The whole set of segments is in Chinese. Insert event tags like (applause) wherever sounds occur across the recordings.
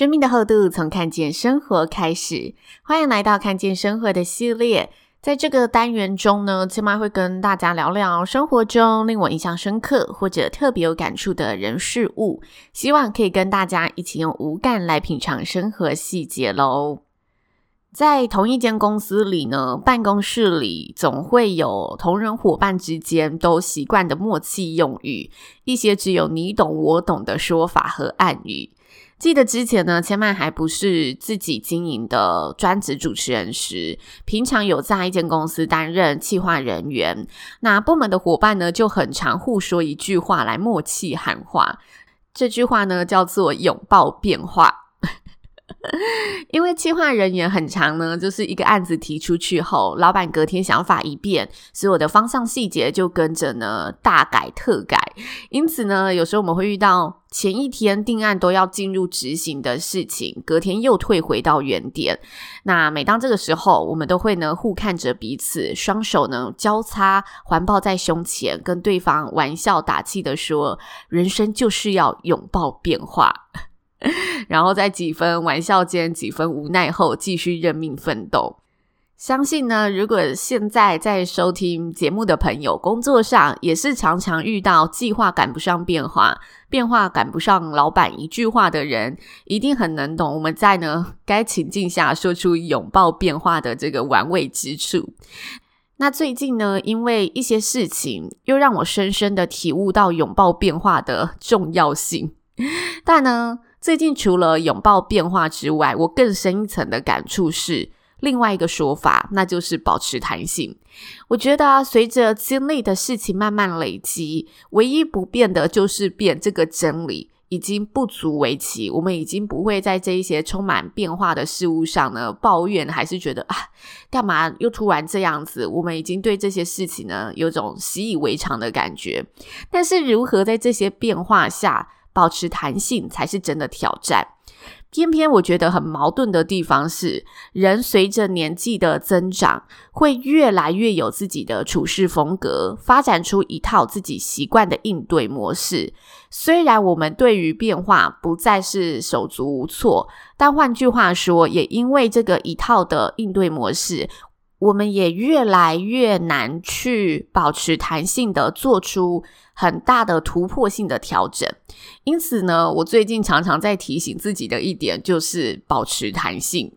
生命的厚度从看见生活开始，欢迎来到看见生活的系列。在这个单元中呢，千嫚会跟大家聊聊生活中令我印象深刻或者特别有感触的人事物，希望可以跟大家一起用五感来品尝生活细节喽。在同一间公司里呢，办公室里总会有同仁伙伴之间都习惯的默契用语，一些只有你懂我懂的说法和暗语。记得之前呢，千麦还不是自己经营的专职主持人时，平常有在一间公司担任企划人员，那部门的伙伴呢就很常互说一句话来默契喊话，这句话呢叫做拥抱变化。(laughs) 因为企划人员很长呢，就是一个案子提出去后，老板隔天想法一变，所有的方向细节就跟着呢大改特改。因此呢，有时候我们会遇到前一天定案都要进入执行的事情，隔天又退回到原点。那每当这个时候，我们都会呢互看着彼此，双手呢交叉环抱在胸前，跟对方玩笑打气的说：“人生就是要拥抱变化。”然后在几分玩笑间，几分无奈后，继续认命奋斗。相信呢，如果现在在收听节目的朋友，工作上也是常常遇到计划赶不上变化，变化赶不上老板一句话的人，一定很能懂我们在呢该情境下说出拥抱变化的这个玩味之处。那最近呢，因为一些事情，又让我深深的体悟到拥抱变化的重要性，(laughs) 但呢。最近除了拥抱变化之外，我更深一层的感触是另外一个说法，那就是保持弹性。我觉得啊，随着经历的事情慢慢累积，唯一不变的就是变这个真理已经不足为奇。我们已经不会在这一些充满变化的事物上呢抱怨，还是觉得啊，干嘛又突然这样子？我们已经对这些事情呢有种习以为常的感觉。但是如何在这些变化下，保持弹性才是真的挑战。偏偏我觉得很矛盾的地方是，人随着年纪的增长，会越来越有自己的处事风格，发展出一套自己习惯的应对模式。虽然我们对于变化不再是手足无措，但换句话说，也因为这个一套的应对模式。我们也越来越难去保持弹性的做出很大的突破性的调整，因此呢，我最近常常在提醒自己的一点就是保持弹性。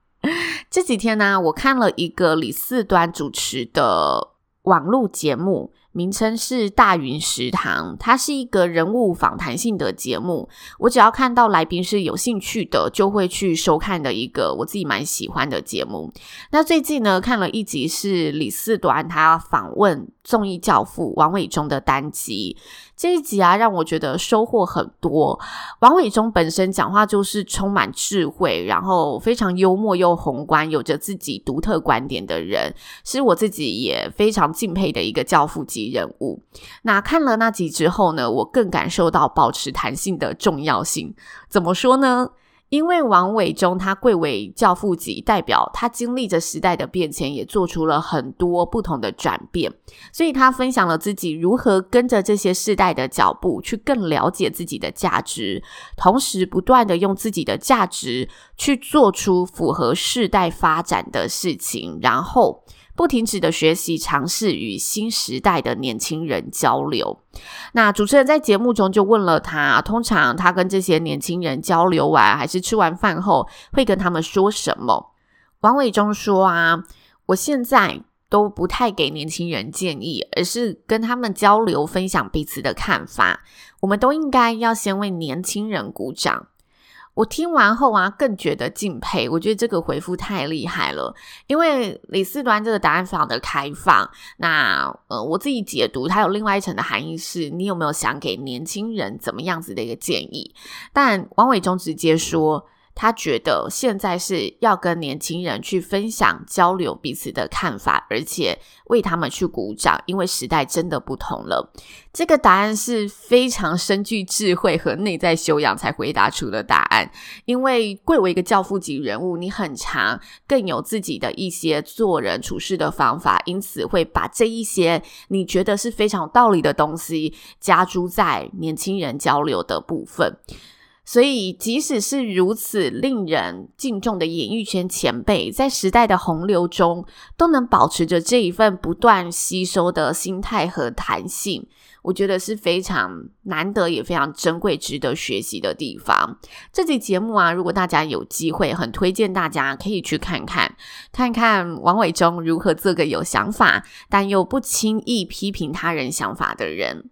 (laughs) 这几天呢，我看了一个李四端主持的网络节目。名称是大云食堂，它是一个人物访谈性的节目。我只要看到来宾是有兴趣的，就会去收看的一个我自己蛮喜欢的节目。那最近呢，看了一集是李四端他访问综艺教父王伟忠的单集。这一集啊，让我觉得收获很多。王伟忠本身讲话就是充满智慧，然后非常幽默又宏观，有着自己独特观点的人，是我自己也非常敬佩的一个教父级人物。那看了那集之后呢，我更感受到保持弹性的重要性。怎么说呢？因为王伟忠他贵为教父级，代表他经历着时代的变迁，也做出了很多不同的转变，所以他分享了自己如何跟着这些世代的脚步，去更了解自己的价值，同时不断地用自己的价值去做出符合世代发展的事情，然后。不停止的学习，尝试与新时代的年轻人交流。那主持人在节目中就问了他，通常他跟这些年轻人交流完，还是吃完饭后，会跟他们说什么？王伟忠说啊，我现在都不太给年轻人建议，而是跟他们交流，分享彼此的看法。我们都应该要先为年轻人鼓掌。我听完后啊，更觉得敬佩。我觉得这个回复太厉害了，因为李四端这个答案非常的开放。那呃，我自己解读，它有另外一层的含义是，你有没有想给年轻人怎么样子的一个建议？但王伟忠直接说。他觉得现在是要跟年轻人去分享、交流彼此的看法，而且为他们去鼓掌，因为时代真的不同了。这个答案是非常深具智慧和内在修养才回答出的答案。因为贵为一个教父级人物，你很常更有自己的一些做人处事的方法，因此会把这一些你觉得是非常有道理的东西加诸在年轻人交流的部分。所以，即使是如此令人敬重的演艺圈前辈，在时代的洪流中，都能保持着这一份不断吸收的心态和弹性，我觉得是非常难得，也非常珍贵，值得学习的地方。这集节目啊，如果大家有机会，很推荐大家可以去看看，看看王伟忠如何做个有想法，但又不轻易批评他人想法的人。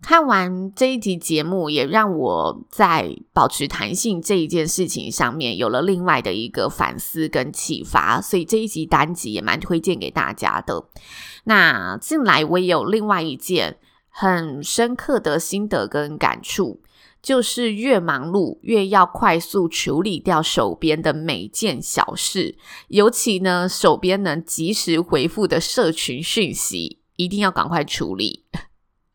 看完这一集节目，也让我在保持弹性这一件事情上面有了另外的一个反思跟启发，所以这一集单集也蛮推荐给大家的。那近来我也有另外一件很深刻的心得跟感触，就是越忙碌越要快速处理掉手边的每件小事，尤其呢手边能及时回复的社群讯息，一定要赶快处理。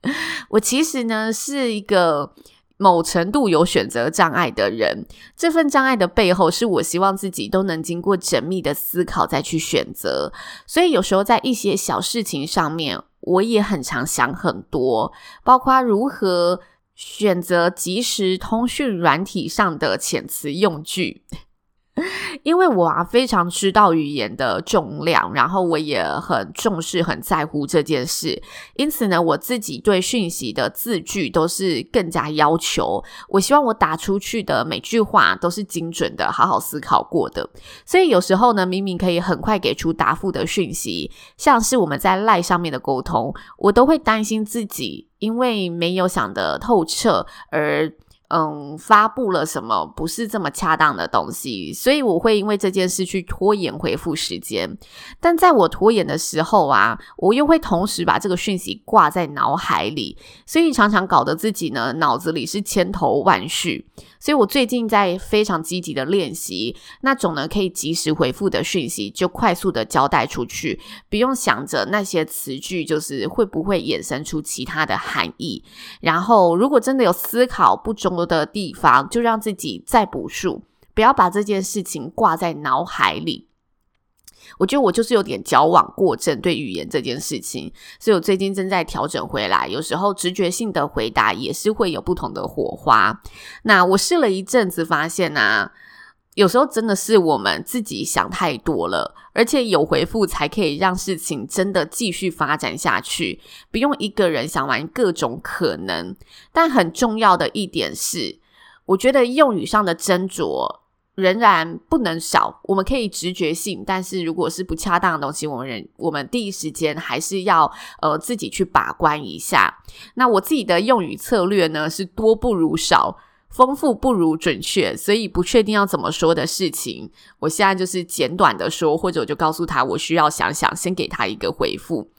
(laughs) 我其实呢是一个某程度有选择障碍的人，这份障碍的背后是我希望自己都能经过缜密的思考再去选择，所以有时候在一些小事情上面，我也很常想很多，包括如何选择即时通讯软体上的遣词用句。因为我啊非常知道语言的重量，然后我也很重视、很在乎这件事，因此呢，我自己对讯息的字句都是更加要求。我希望我打出去的每句话都是精准的、好好思考过的。所以有时候呢，明明可以很快给出答复的讯息，像是我们在赖上面的沟通，我都会担心自己因为没有想得透彻而。嗯，发布了什么不是这么恰当的东西，所以我会因为这件事去拖延回复时间。但在我拖延的时候啊，我又会同时把这个讯息挂在脑海里，所以常常搞得自己呢脑子里是千头万绪。所以我最近在非常积极的练习那种呢可以及时回复的讯息，就快速的交代出去，不用想着那些词句就是会不会衍生出其他的含义。然后如果真的有思考不中的地方，就让自己再补数，不要把这件事情挂在脑海里。我觉得我就是有点矫枉过正，对语言这件事情，所以我最近正在调整回来。有时候直觉性的回答也是会有不同的火花。那我试了一阵子，发现呢，有时候真的是我们自己想太多了，而且有回复才可以让事情真的继续发展下去，不用一个人想完各种可能。但很重要的一点是，我觉得用语上的斟酌。仍然不能少，我们可以直觉性，但是如果是不恰当的东西，我们人我们第一时间还是要呃自己去把关一下。那我自己的用语策略呢，是多不如少，丰富不如准确，所以不确定要怎么说的事情，我现在就是简短的说，或者我就告诉他我需要想想，先给他一个回复。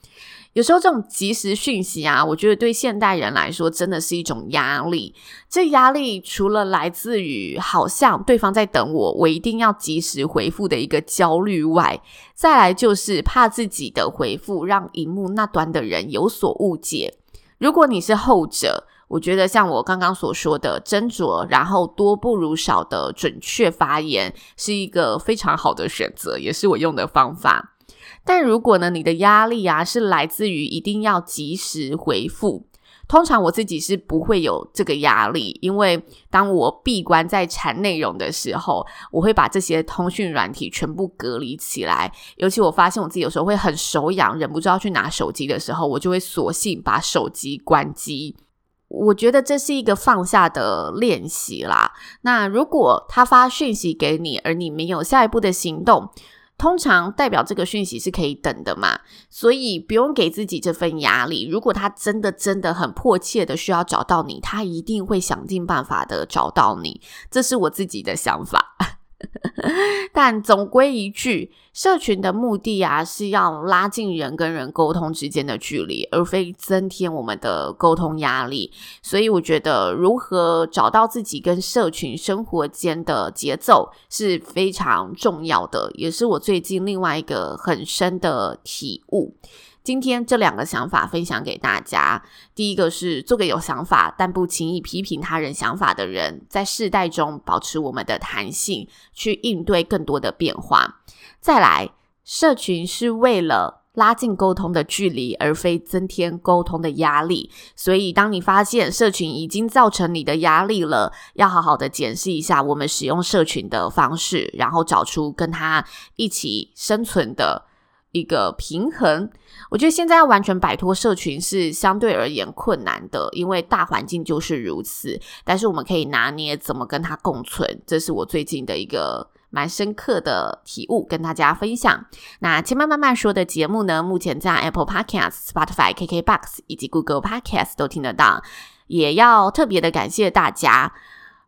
有时候这种即时讯息啊，我觉得对现代人来说真的是一种压力。这压力除了来自于好像对方在等我，我一定要即时回复的一个焦虑外，再来就是怕自己的回复让荧幕那端的人有所误解。如果你是后者，我觉得像我刚刚所说的斟酌，然后多不如少的准确发言，是一个非常好的选择，也是我用的方法。但如果呢，你的压力啊是来自于一定要及时回复，通常我自己是不会有这个压力，因为当我闭关在产内容的时候，我会把这些通讯软体全部隔离起来。尤其我发现我自己有时候会很手痒，忍不住要去拿手机的时候，我就会索性把手机关机。我觉得这是一个放下的练习啦。那如果他发讯息给你，而你没有下一步的行动，通常代表这个讯息是可以等的嘛，所以不用给自己这份压力。如果他真的真的很迫切的需要找到你，他一定会想尽办法的找到你。这是我自己的想法。但总归一句，社群的目的啊，是要拉近人跟人沟通之间的距离，而非增添我们的沟通压力。所以，我觉得如何找到自己跟社群生活间的节奏是非常重要的，也是我最近另外一个很深的体悟。今天这两个想法分享给大家。第一个是做个有想法但不轻易批评他人想法的人，在世代中保持我们的弹性，去应对更多的变化。再来，社群是为了拉近沟通的距离，而非增添沟通的压力。所以，当你发现社群已经造成你的压力了，要好好的检视一下我们使用社群的方式，然后找出跟他一起生存的一个平衡，我觉得现在要完全摆脱社群是相对而言困难的，因为大环境就是如此。但是我们可以拿捏怎么跟它共存，这是我最近的一个蛮深刻的体悟，跟大家分享。那千嫚慢慢说的节目呢，目前在 Apple Podcast、Spotify、KKBox 以及 Google Podcast 都听得到。也要特别的感谢大家，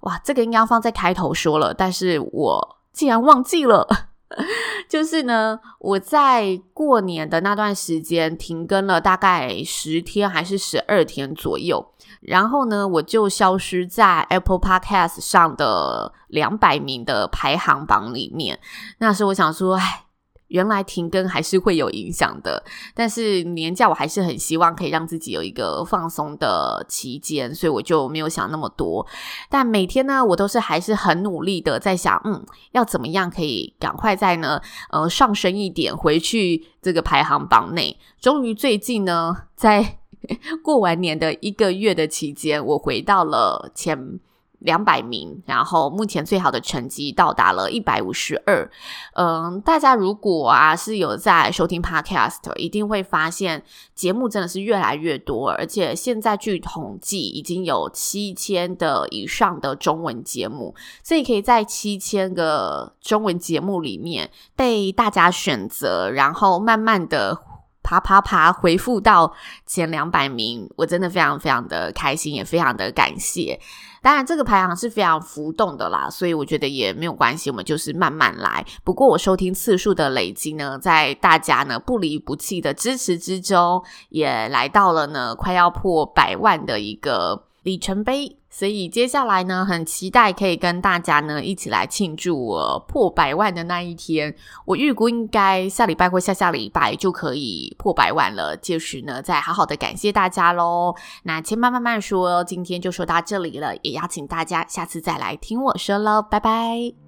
哇，这个应该放在开头说了，但是我竟然忘记了。(laughs) 就是呢，我在过年的那段时间停更了大概十天还是十二天左右，然后呢，我就消失在 Apple Podcast 上的两百名的排行榜里面。那时候我想说，哎。原来停更还是会有影响的，但是年假我还是很希望可以让自己有一个放松的期间，所以我就没有想那么多。但每天呢，我都是还是很努力的在想，嗯，要怎么样可以赶快在呢，呃，上升一点，回去这个排行榜内。终于最近呢，在 (laughs) 过完年的一个月的期间，我回到了前。两百名，然后目前最好的成绩到达了一百五十二。嗯，大家如果啊是有在收听 Podcast，一定会发现节目真的是越来越多，而且现在据统计已经有七千的以上的中文节目，所以可以在七千个中文节目里面被大家选择，然后慢慢的。爬爬爬，回复到前两百名，我真的非常非常的开心，也非常的感谢。当然，这个排行是非常浮动的啦，所以我觉得也没有关系，我们就是慢慢来。不过，我收听次数的累积呢，在大家呢不离不弃的支持之中，也来到了呢快要破百万的一个里程碑。所以接下来呢，很期待可以跟大家呢一起来庆祝我破百万的那一天。我预估应该下礼拜或下下礼拜就可以破百万了。届时呢，再好好的感谢大家喽。那千嫚慢慢说，今天就说到这里了，也邀请大家下次再来听我说喽，拜拜。